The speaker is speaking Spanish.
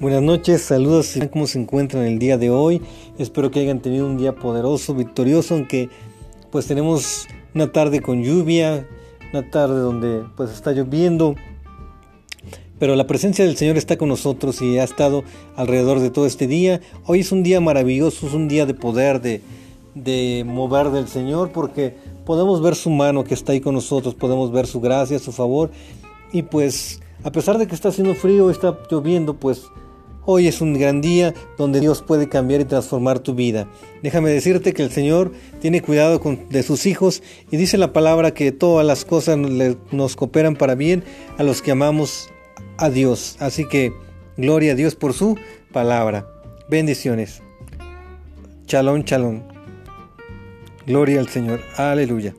Buenas noches, saludos, ¿cómo se encuentran el día de hoy? Espero que hayan tenido un día poderoso, victorioso, aunque pues tenemos una tarde con lluvia, una tarde donde pues está lloviendo, pero la presencia del Señor está con nosotros y ha estado alrededor de todo este día. Hoy es un día maravilloso, es un día de poder, de, de mover del Señor, porque podemos ver su mano que está ahí con nosotros, podemos ver su gracia, su favor, y pues a pesar de que está haciendo frío, está lloviendo, pues Hoy es un gran día donde Dios puede cambiar y transformar tu vida. Déjame decirte que el Señor tiene cuidado de sus hijos y dice la palabra que todas las cosas nos cooperan para bien a los que amamos a Dios. Así que gloria a Dios por su palabra. Bendiciones. Chalón, chalón. Gloria al Señor. Aleluya.